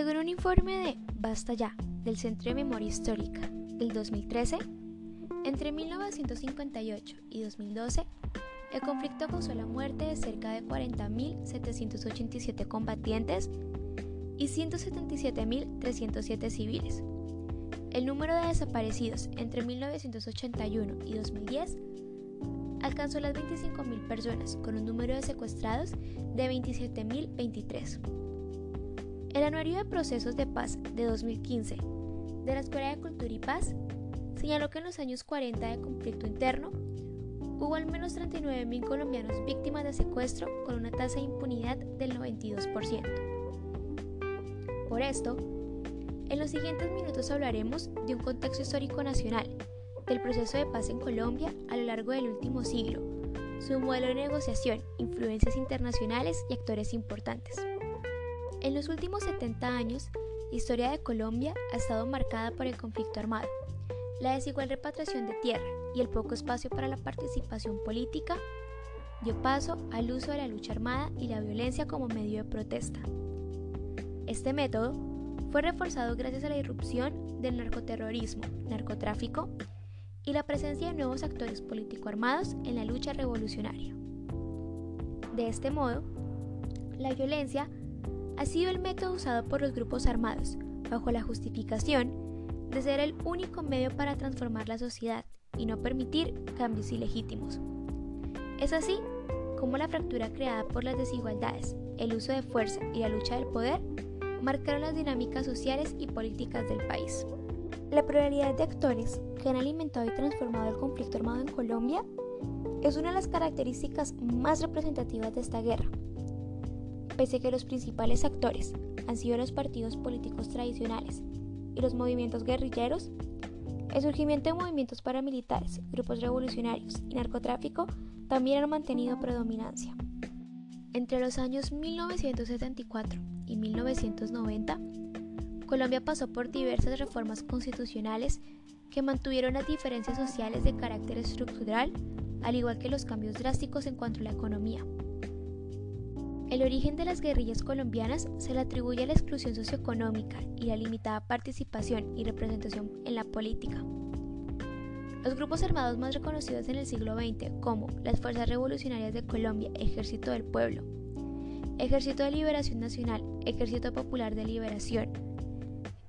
Según un informe de Basta Ya, del Centro de Memoria Histórica del 2013, entre 1958 y 2012, el conflicto causó la muerte de cerca de 40.787 combatientes y 177.307 civiles. El número de desaparecidos entre 1981 y 2010 alcanzó las 25.000 personas, con un número de secuestrados de 27.023. El anuario de procesos de paz de 2015 de la Escuela de Cultura y Paz señaló que en los años 40 de conflicto interno hubo al menos 39.000 colombianos víctimas de secuestro con una tasa de impunidad del 92%. Por esto, en los siguientes minutos hablaremos de un contexto histórico nacional, del proceso de paz en Colombia a lo largo del último siglo, su modelo de negociación, influencias internacionales y actores importantes. En los últimos 70 años, la historia de Colombia ha estado marcada por el conflicto armado, la desigual repatriación de tierra y el poco espacio para la participación política dio paso al uso de la lucha armada y la violencia como medio de protesta. Este método fue reforzado gracias a la irrupción del narcoterrorismo, narcotráfico y la presencia de nuevos actores político-armados en la lucha revolucionaria. De este modo, la violencia ha sido el método usado por los grupos armados, bajo la justificación de ser el único medio para transformar la sociedad y no permitir cambios ilegítimos. Es así como la fractura creada por las desigualdades, el uso de fuerza y la lucha del poder marcaron las dinámicas sociales y políticas del país. La pluralidad de actores que han alimentado y transformado el conflicto armado en Colombia es una de las características más representativas de esta guerra, Pese a que los principales actores han sido los partidos políticos tradicionales y los movimientos guerrilleros, el surgimiento de movimientos paramilitares, grupos revolucionarios y narcotráfico también han mantenido predominancia. Entre los años 1974 y 1990, Colombia pasó por diversas reformas constitucionales que mantuvieron las diferencias sociales de carácter estructural, al igual que los cambios drásticos en cuanto a la economía. El origen de las guerrillas colombianas se le atribuye a la exclusión socioeconómica y la limitada participación y representación en la política. Los grupos armados más reconocidos en el siglo XX, como las Fuerzas Revolucionarias de Colombia, Ejército del Pueblo, Ejército de Liberación Nacional, Ejército Popular de Liberación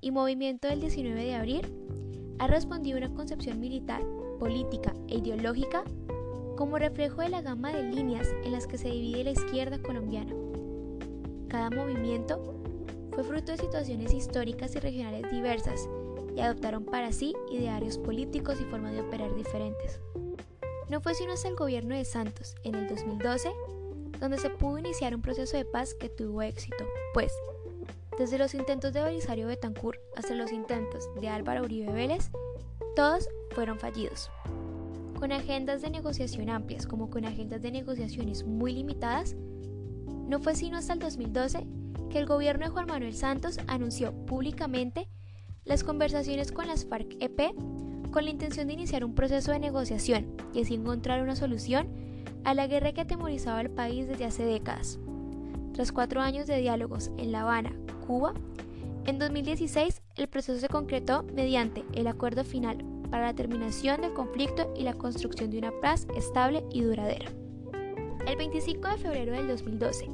y Movimiento del 19 de Abril, han respondido a una concepción militar, política e ideológica como reflejo de la gama de líneas en las que se divide la izquierda colombiana. Cada movimiento fue fruto de situaciones históricas y regionales diversas y adoptaron para sí idearios políticos y formas de operar diferentes. No fue sino hasta el gobierno de Santos, en el 2012, donde se pudo iniciar un proceso de paz que tuvo éxito, pues, desde los intentos de Belisario Betancourt hasta los intentos de Álvaro Uribe Vélez, todos fueron fallidos con agendas de negociación amplias como con agendas de negociaciones muy limitadas, no fue sino hasta el 2012 que el gobierno de Juan Manuel Santos anunció públicamente las conversaciones con las FARC-EP con la intención de iniciar un proceso de negociación y así encontrar una solución a la guerra que atemorizaba al país desde hace décadas. Tras cuatro años de diálogos en La Habana, Cuba, en 2016 el proceso se concretó mediante el acuerdo final para la terminación del conflicto y la construcción de una paz estable y duradera. El 25 de febrero del 2012,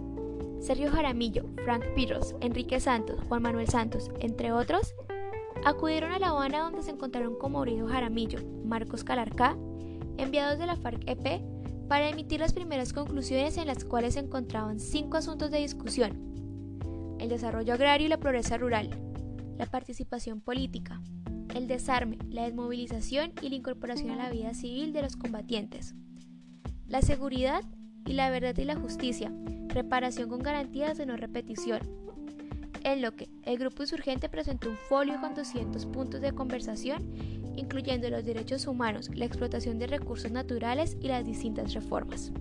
Sergio Jaramillo, Frank Piros, Enrique Santos, Juan Manuel Santos, entre otros, acudieron a La Habana donde se encontraron con Mauricio Jaramillo, Marcos Calarcá, enviados de la FARC-EP, para emitir las primeras conclusiones en las cuales se encontraban cinco asuntos de discusión. El desarrollo agrario y la progresa rural, la participación política, el desarme, la desmovilización y la incorporación a la vida civil de los combatientes, la seguridad y la verdad y la justicia, reparación con garantías de no repetición. En lo que el grupo insurgente presentó un folio con 200 puntos de conversación, incluyendo los derechos humanos, la explotación de recursos naturales y las distintas reformas.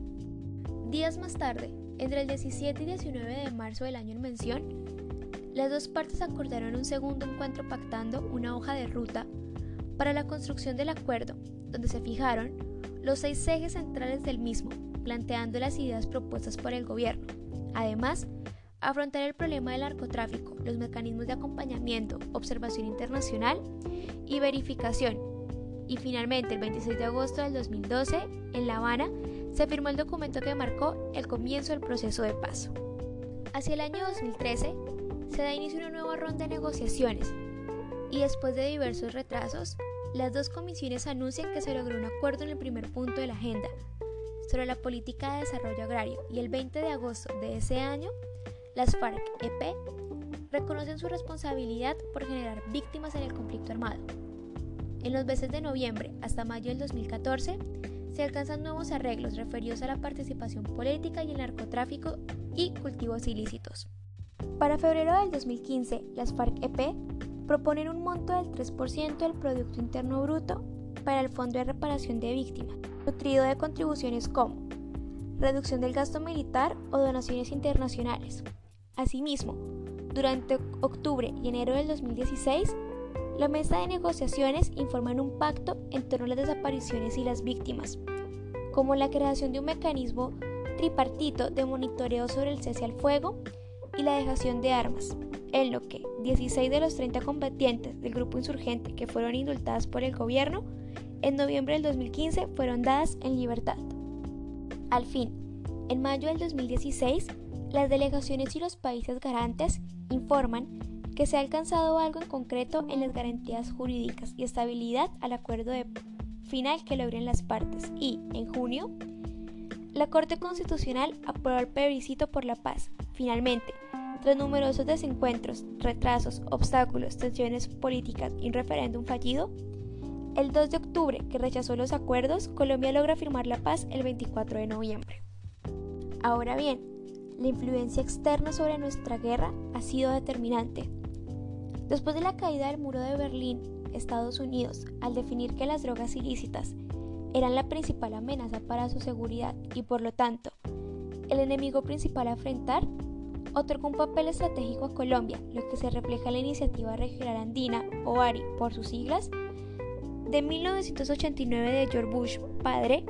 Días más tarde, entre el 17 y 19 de marzo del año en mención, las dos partes acordaron un segundo encuentro pactando una hoja de ruta para la construcción del acuerdo, donde se fijaron los seis ejes centrales del mismo, planteando las ideas propuestas por el gobierno. Además, afrontar el problema del narcotráfico, los mecanismos de acompañamiento, observación internacional y verificación. Y finalmente, el 26 de agosto del 2012, en La Habana, se firmó el documento que marcó el comienzo del proceso de paz. Hacia el año 2013, se da inicio a una nueva ronda de negociaciones y después de diversos retrasos, las dos comisiones anuncian que se logró un acuerdo en el primer punto de la agenda sobre la política de desarrollo agrario y el 20 de agosto de ese año, las FARC-EP reconocen su responsabilidad por generar víctimas en el conflicto armado. En los meses de noviembre hasta mayo del 2014, se alcanzan nuevos arreglos referidos a la participación política y el narcotráfico y cultivos ilícitos. Para febrero del 2015, las FARC-EP proponen un monto del 3% del Producto Interno Bruto para el Fondo de Reparación de Víctimas, nutrido de contribuciones como reducción del gasto militar o donaciones internacionales. Asimismo, durante octubre y enero del 2016, la mesa de negociaciones informan un pacto en torno a las desapariciones y las víctimas, como la creación de un mecanismo tripartito de monitoreo sobre el cese al fuego y la dejación de armas, en lo que 16 de los 30 combatientes del grupo insurgente que fueron indultadas por el gobierno en noviembre del 2015 fueron dadas en libertad. Al fin, en mayo del 2016, las delegaciones y los países garantes informan que se ha alcanzado algo en concreto en las garantías jurídicas y estabilidad al acuerdo de final que logren las partes y, en junio, la Corte Constitucional aprobó el plebiscito por la paz. Finalmente, tras numerosos desencuentros, retrasos, obstáculos, tensiones políticas y un referéndum fallido, el 2 de octubre, que rechazó los acuerdos, Colombia logra firmar la paz el 24 de noviembre. Ahora bien, la influencia externa sobre nuestra guerra ha sido determinante. Después de la caída del muro de Berlín, Estados Unidos, al definir que las drogas ilícitas eran la principal amenaza para su seguridad y por lo tanto el enemigo principal a enfrentar, otorgó un papel estratégico a Colombia, lo que se refleja en la Iniciativa Regional Andina, o ARI por sus siglas, de 1989 de George Bush padre,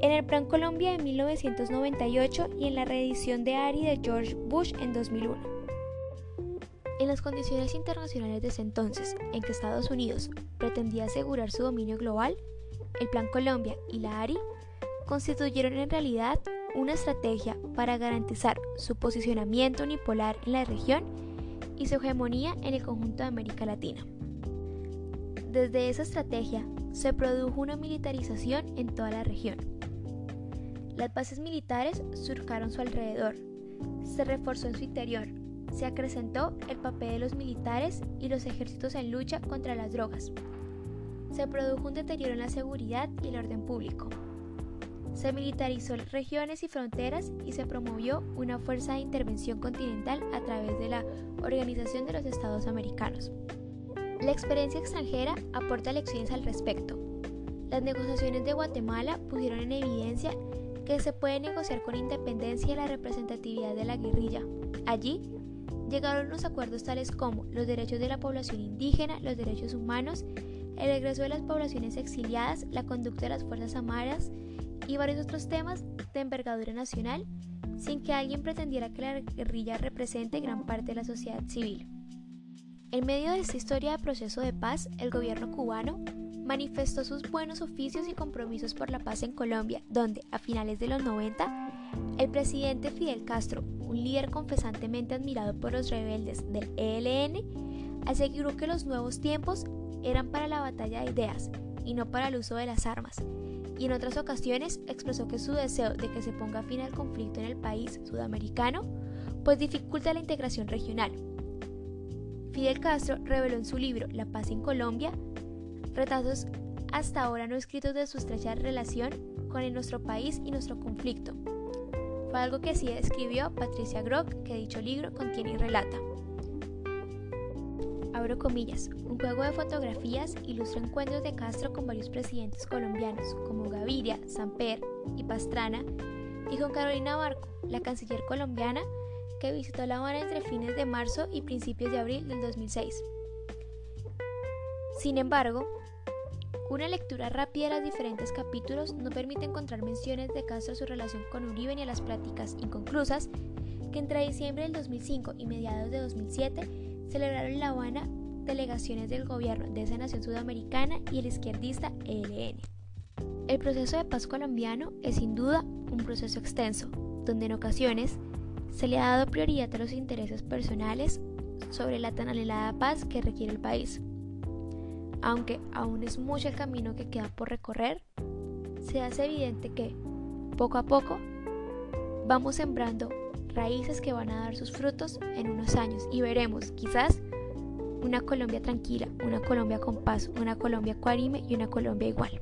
en el Plan Colombia de 1998 y en la reedición de ARI de George Bush en 2001. En las condiciones internacionales de ese entonces, en que Estados Unidos pretendía asegurar su dominio global, el Plan Colombia y la ARI constituyeron en realidad una estrategia para garantizar su posicionamiento unipolar en la región y su hegemonía en el conjunto de América Latina. Desde esa estrategia se produjo una militarización en toda la región. Las bases militares surcaron su alrededor, se reforzó en su interior se acrecentó el papel de los militares y los ejércitos en lucha contra las drogas. Se produjo un deterioro en la seguridad y el orden público. Se militarizó regiones y fronteras y se promovió una fuerza de intervención continental a través de la Organización de los Estados Americanos. La experiencia extranjera aporta lecciones al respecto. Las negociaciones de Guatemala pusieron en evidencia que se puede negociar con independencia de la representatividad de la guerrilla. Allí llegaron los acuerdos tales como los derechos de la población indígena, los derechos humanos, el regreso de las poblaciones exiliadas, la conducta de las Fuerzas Armadas y varios otros temas de envergadura nacional, sin que alguien pretendiera que la guerrilla represente gran parte de la sociedad civil. En medio de esta historia de proceso de paz, el gobierno cubano manifestó sus buenos oficios y compromisos por la paz en Colombia, donde, a finales de los 90, el presidente Fidel Castro, un líder confesantemente admirado por los rebeldes del ELN, aseguró que los nuevos tiempos eran para la batalla de ideas y no para el uso de las armas, y en otras ocasiones expresó que su deseo de que se ponga fin al conflicto en el país sudamericano pues dificulta la integración regional. Fidel Castro reveló en su libro La paz en Colombia retazos hasta ahora no escritos de su estrecha relación con nuestro país y nuestro conflicto, fue algo que sí escribió Patricia Grock, que dicho libro contiene y relata. Abro comillas, un juego de fotografías ilustra encuentros de Castro con varios presidentes colombianos, como Gaviria, Samper y Pastrana, y con Carolina Barco, la canciller colombiana, que visitó La Habana entre fines de marzo y principios de abril del 2006. Sin embargo, Una lectura rápida de los diferentes capítulos no permite encontrar menciones de Castro a su relación con Uribe ni a las pláticas inconclusas que entre diciembre del 2005 y mediados de 2007 celebraron en La Habana delegaciones del gobierno de esa nación sudamericana y el izquierdista ELN. El proceso de paz colombiano es sin duda un proceso extenso, donde en ocasiones se le ha dado prioridad a los intereses personales sobre la tan anhelada paz que requiere el país. Aunque aún es mucho el camino que queda por recorrer, se hace evidente que, poco a poco, vamos sembrando raíces que van a dar sus frutos en unos años y veremos, quizás, una Colombia tranquila, una Colombia con paz, una Colombia cuarime y una Colombia igual.